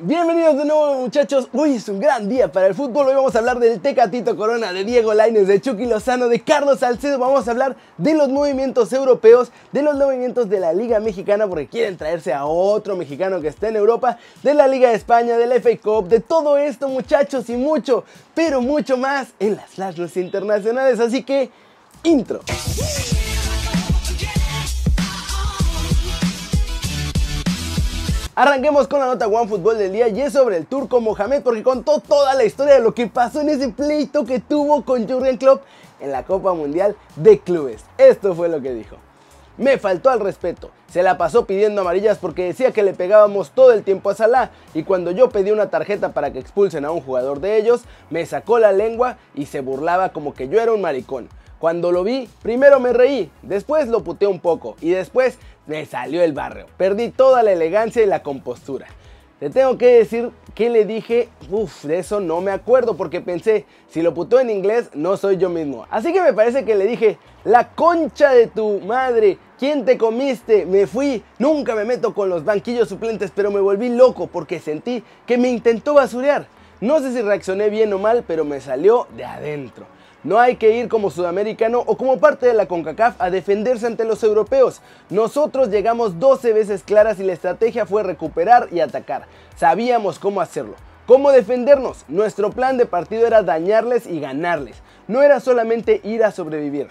Bienvenidos de nuevo muchachos, hoy es un gran día para el fútbol, hoy vamos a hablar del Tecatito Corona, de Diego Lainez, de Chucky Lozano, de Carlos Salcedo, vamos a hablar de los movimientos europeos, de los movimientos de la Liga Mexicana porque quieren traerse a otro mexicano que está en Europa, de la Liga de España, del FA Cup, de todo esto muchachos y mucho, pero mucho más en las flashes internacionales, así que intro. Arranquemos con la nota One Fútbol del día y es sobre el turco Mohamed porque contó toda la historia de lo que pasó en ese pleito que tuvo con Jurgen Klopp en la Copa Mundial de Clubes. Esto fue lo que dijo. Me faltó al respeto. Se la pasó pidiendo amarillas porque decía que le pegábamos todo el tiempo a Salah y cuando yo pedí una tarjeta para que expulsen a un jugador de ellos, me sacó la lengua y se burlaba como que yo era un maricón. Cuando lo vi, primero me reí, después lo puteé un poco y después me salió el barrio. Perdí toda la elegancia y la compostura. Te tengo que decir que le dije, uff, de eso no me acuerdo porque pensé, si lo putó en inglés, no soy yo mismo. Así que me parece que le dije, la concha de tu madre, ¿quién te comiste? Me fui, nunca me meto con los banquillos suplentes, pero me volví loco porque sentí que me intentó basurear. No sé si reaccioné bien o mal, pero me salió de adentro. No hay que ir como sudamericano o como parte de la CONCACAF a defenderse ante los europeos. Nosotros llegamos 12 veces claras y la estrategia fue recuperar y atacar. Sabíamos cómo hacerlo. ¿Cómo defendernos? Nuestro plan de partido era dañarles y ganarles. No era solamente ir a sobrevivir.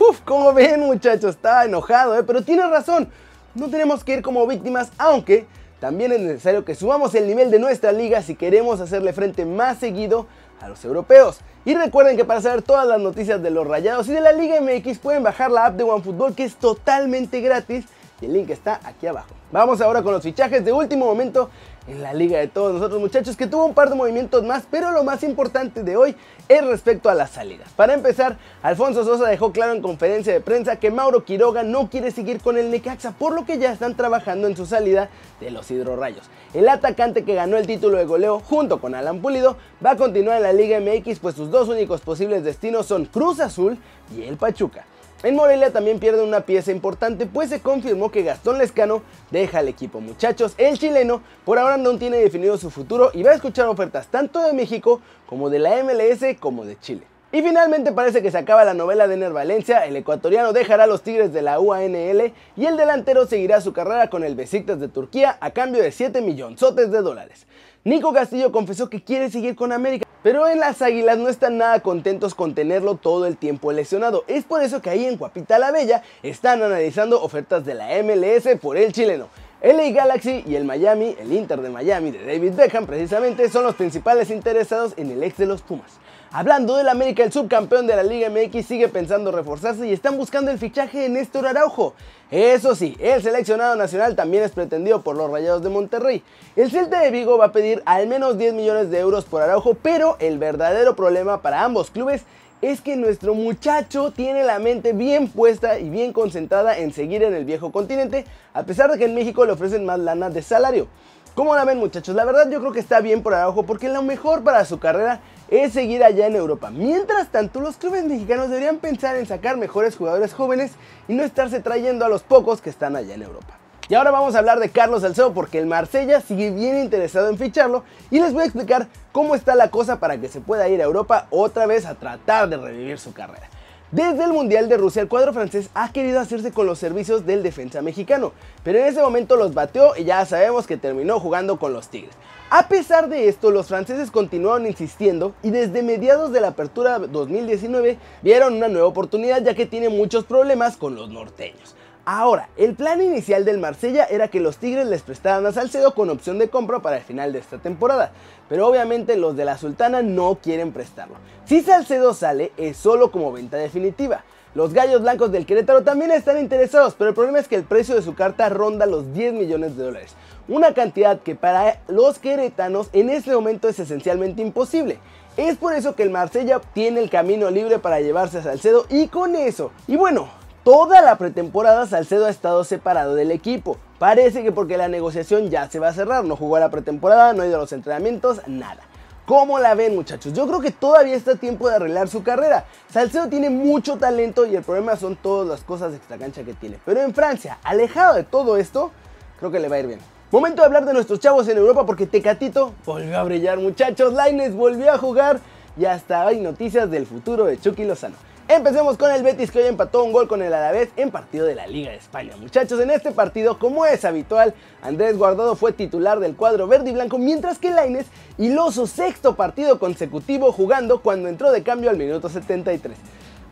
Uf, como ven muchachos, está enojado, ¿eh? pero tiene razón. No tenemos que ir como víctimas, aunque también es necesario que subamos el nivel de nuestra liga si queremos hacerle frente más seguido a los europeos. Y recuerden que para saber todas las noticias de los Rayados y de la Liga MX pueden bajar la app de OneFootball que es totalmente gratis y el link está aquí abajo. Vamos ahora con los fichajes de último momento en la liga de todos nosotros muchachos que tuvo un par de movimientos más, pero lo más importante de hoy es respecto a las salidas. Para empezar, Alfonso Sosa dejó claro en conferencia de prensa que Mauro Quiroga no quiere seguir con el Necaxa, por lo que ya están trabajando en su salida de los hidrorrayos. El atacante que ganó el título de goleo junto con Alan Pulido va a continuar en la Liga MX, pues sus dos únicos posibles destinos son Cruz Azul y el Pachuca. En Morelia también pierde una pieza importante, pues se confirmó que Gastón Lescano deja el equipo. Muchachos, el chileno por ahora no tiene definido su futuro y va a escuchar ofertas tanto de México como de la MLS como de Chile. Y finalmente parece que se acaba la novela de Ener Valencia, el ecuatoriano dejará a los Tigres de la UANL y el delantero seguirá su carrera con el Besiktas de Turquía a cambio de 7 millonzotes de dólares. Nico Castillo confesó que quiere seguir con América, pero en las Águilas no están nada contentos con tenerlo todo el tiempo lesionado. Es por eso que ahí en Guapita la Bella están analizando ofertas de la MLS por el chileno. LA Galaxy y el Miami, el Inter de Miami de David Beckham precisamente son los principales interesados en el ex de los Pumas. Hablando del América, el subcampeón de la Liga MX sigue pensando reforzarse y están buscando el fichaje de Néstor Araujo. Eso sí, el seleccionado nacional también es pretendido por los Rayados de Monterrey. El Celta de Vigo va a pedir al menos 10 millones de euros por Araujo, pero el verdadero problema para ambos clubes es que nuestro muchacho tiene la mente bien puesta y bien concentrada en seguir en el viejo continente, a pesar de que en México le ofrecen más lana de salario. ¿Cómo la ven muchachos? La verdad yo creo que está bien por Araujo porque lo mejor para su carrera es seguir allá en Europa. Mientras tanto, los clubes mexicanos deberían pensar en sacar mejores jugadores jóvenes y no estarse trayendo a los pocos que están allá en Europa. Y ahora vamos a hablar de Carlos Salcedo porque el Marsella sigue bien interesado en ficharlo y les voy a explicar cómo está la cosa para que se pueda ir a Europa otra vez a tratar de revivir su carrera. Desde el Mundial de Rusia, el cuadro francés ha querido hacerse con los servicios del defensa mexicano, pero en ese momento los bateó y ya sabemos que terminó jugando con los Tigres. A pesar de esto, los franceses continuaron insistiendo y desde mediados de la apertura 2019 vieron una nueva oportunidad ya que tiene muchos problemas con los norteños. Ahora, el plan inicial del Marsella era que los Tigres les prestaran a Salcedo con opción de compra para el final de esta temporada, pero obviamente los de la Sultana no quieren prestarlo. Si Salcedo sale, es solo como venta definitiva. Los gallos blancos del Querétaro también están interesados, pero el problema es que el precio de su carta ronda los 10 millones de dólares, una cantidad que para los queretanos en este momento es esencialmente imposible. Es por eso que el Marsella tiene el camino libre para llevarse a Salcedo y con eso. Y bueno, Toda la pretemporada Salcedo ha estado separado del equipo. Parece que porque la negociación ya se va a cerrar, no jugó a la pretemporada, no ha ido a los entrenamientos, nada. ¿Cómo la ven muchachos? Yo creo que todavía está tiempo de arreglar su carrera. Salcedo tiene mucho talento y el problema son todas las cosas extra cancha que tiene. Pero en Francia, alejado de todo esto, creo que le va a ir bien. Momento de hablar de nuestros chavos en Europa porque Tecatito volvió a brillar muchachos, Laines volvió a jugar y hasta hay noticias del futuro de Chucky Lozano. Empecemos con el Betis que hoy empató un gol con el Alavés en partido de la Liga de España. Muchachos, en este partido, como es habitual, Andrés Guardado fue titular del cuadro verde y blanco, mientras que Laines hiló su sexto partido consecutivo jugando cuando entró de cambio al minuto 73.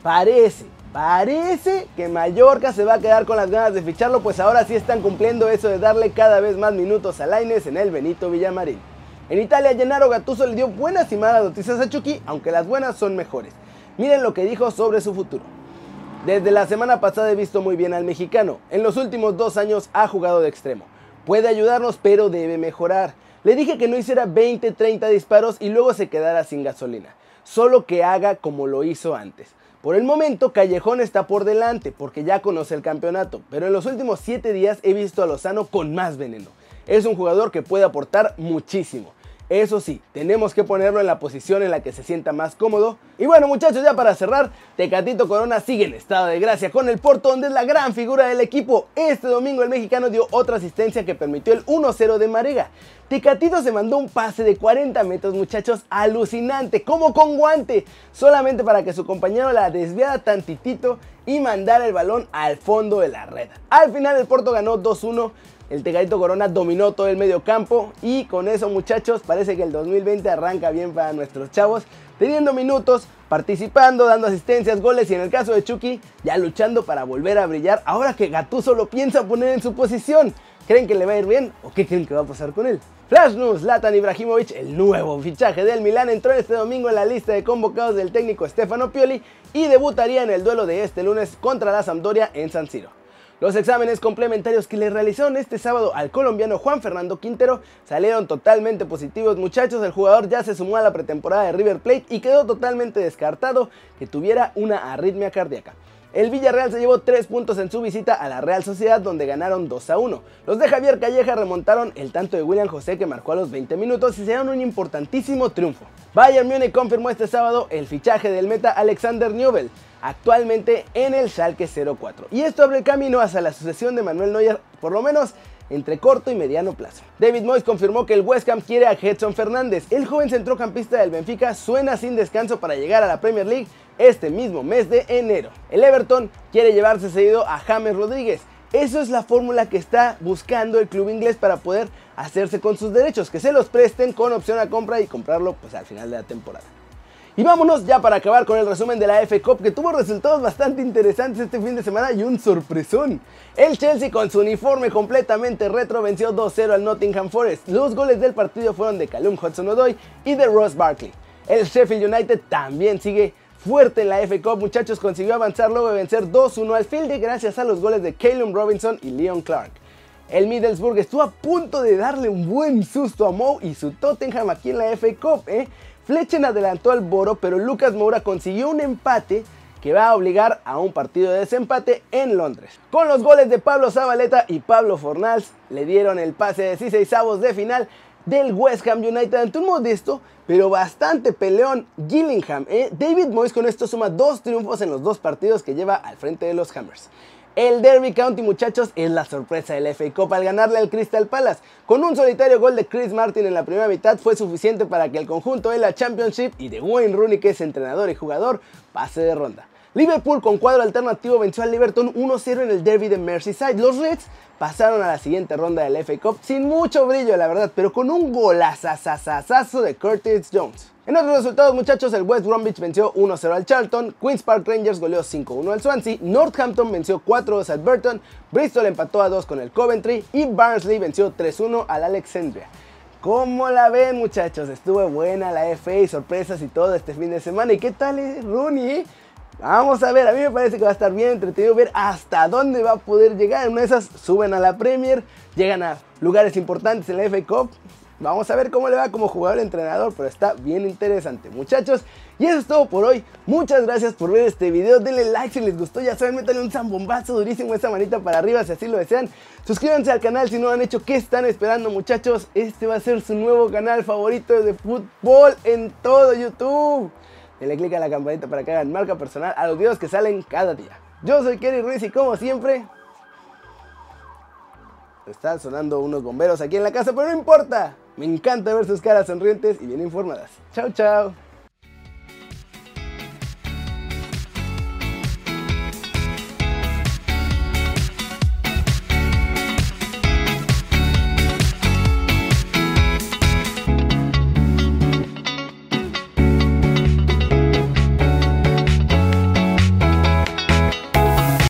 Parece, Parece que Mallorca se va a quedar con las ganas de ficharlo, pues ahora sí están cumpliendo eso de darle cada vez más minutos a Laines en el Benito Villamarín. En Italia, Gennaro Gattuso le dio buenas y malas noticias a Chucky, aunque las buenas son mejores. Miren lo que dijo sobre su futuro. Desde la semana pasada he visto muy bien al mexicano. En los últimos dos años ha jugado de extremo. Puede ayudarnos, pero debe mejorar. Le dije que no hiciera 20, 30 disparos y luego se quedara sin gasolina. Solo que haga como lo hizo antes. Por el momento, Callejón está por delante porque ya conoce el campeonato, pero en los últimos 7 días he visto a Lozano con más veneno. Es un jugador que puede aportar muchísimo. Eso sí, tenemos que ponerlo en la posición en la que se sienta más cómodo. Y bueno muchachos, ya para cerrar, Tecatito Corona sigue en estado de gracia con el Porto, donde es la gran figura del equipo. Este domingo el mexicano dio otra asistencia que permitió el 1-0 de Marega. Tecatito se mandó un pase de 40 metros, muchachos, alucinante, como con guante, solamente para que su compañero la desviara tantitito y mandara el balón al fondo de la red. Al final el Porto ganó 2-1 el Tecatito Corona dominó todo el medio campo y con eso muchachos parece que el 2020 arranca bien para nuestros chavos, teniendo minutos, participando, dando asistencias, goles y en el caso de Chucky ya luchando para volver a brillar ahora que Gattuso lo piensa poner en su posición. ¿Creen que le va a ir bien o qué creen que va a pasar con él? Flash News, Latan Ibrahimovic, el nuevo fichaje del Milán, entró este domingo en la lista de convocados del técnico Stefano Pioli y debutaría en el duelo de este lunes contra la Sampdoria en San Siro. Los exámenes complementarios que le realizaron este sábado al colombiano Juan Fernando Quintero salieron totalmente positivos muchachos, el jugador ya se sumó a la pretemporada de River Plate y quedó totalmente descartado que tuviera una arritmia cardíaca. El Villarreal se llevó 3 puntos en su visita a la Real Sociedad donde ganaron 2 a 1. Los de Javier Calleja remontaron el tanto de William José que marcó a los 20 minutos y se dieron un importantísimo triunfo. Bayern Múnich confirmó este sábado el fichaje del meta Alexander Newell, actualmente en el Schalke 04. Y esto abre el camino hacia la sucesión de Manuel Neuer, por lo menos entre corto y mediano plazo. David Moyes confirmó que el West Ham quiere a Edson Fernández. El joven centrocampista del Benfica suena sin descanso para llegar a la Premier League este mismo mes de enero. El Everton quiere llevarse seguido a James Rodríguez. Eso es la fórmula que está buscando el club inglés para poder hacerse con sus derechos, que se los presten con opción a compra y comprarlo pues al final de la temporada. Y vámonos ya para acabar con el resumen de la F Cup que tuvo resultados bastante interesantes este fin de semana y un sorpresón. El Chelsea con su uniforme completamente retro venció 2-0 al Nottingham Forest. Los goles del partido fueron de Callum Hudson-Odoi y de Ross Barkley. El Sheffield United también sigue fuerte en la FA Cup, muchachos, consiguió avanzar luego de vencer 2-1 al Field gracias a los goles de Calum Robinson y Leon Clark. El Middlesbrough estuvo a punto de darle un buen susto a Moe y su Tottenham aquí en la FA Cup, ¿eh? Fletchen adelantó al Boro, pero Lucas Moura consiguió un empate que va a obligar a un partido de desempate en Londres. Con los goles de Pablo Zabaleta y Pablo Fornals, le dieron el pase de 16 avos de final del West Ham United ante un modesto pero bastante peleón Gillingham. ¿eh? David Moyes con esto suma dos triunfos en los dos partidos que lleva al frente de los Hammers. El Derby County, muchachos, es la sorpresa del FA Cup al ganarle al Crystal Palace. Con un solitario gol de Chris Martin en la primera mitad fue suficiente para que el conjunto de la Championship y de Wayne Rooney, que es entrenador y jugador, pase de ronda. Liverpool con cuadro alternativo venció al Liverpool 1-0 en el derby de Merseyside. Los Reds pasaron a la siguiente ronda del FA Cup sin mucho brillo, la verdad, pero con un golazazazazo de Curtis Jones. En otros resultados, muchachos, el West Bromwich venció 1-0 al Charlton, Queen's Park Rangers goleó 5-1 al Swansea, Northampton venció 4-2 al Burton, Bristol empató a 2 con el Coventry y Barnsley venció 3-1 al Alexandria. ¿Cómo la ven muchachos? Estuvo buena la FA, sorpresas y todo este fin de semana. ¿Y qué tal es Rooney? Vamos a ver, a mí me parece que va a estar bien entretenido ver hasta dónde va a poder llegar. En una de esas suben a la Premier, llegan a lugares importantes en la FA Cup. Vamos a ver cómo le va como jugador entrenador, pero está bien interesante, muchachos. Y eso es todo por hoy. Muchas gracias por ver este video. Denle like si les gustó. Ya saben, métanle un zambombazo durísimo esa manita para arriba si así lo desean. Suscríbanse al canal si no lo han hecho. ¿Qué están esperando, muchachos? Este va a ser su nuevo canal favorito de fútbol en todo YouTube. Denle click a la campanita para que hagan marca personal a los videos que salen cada día. Yo soy Kerry Ruiz y como siempre, Están sonando unos bomberos aquí en la casa, pero no importa. Me encanta ver sus caras sonrientes y bien informadas. Chao, chao.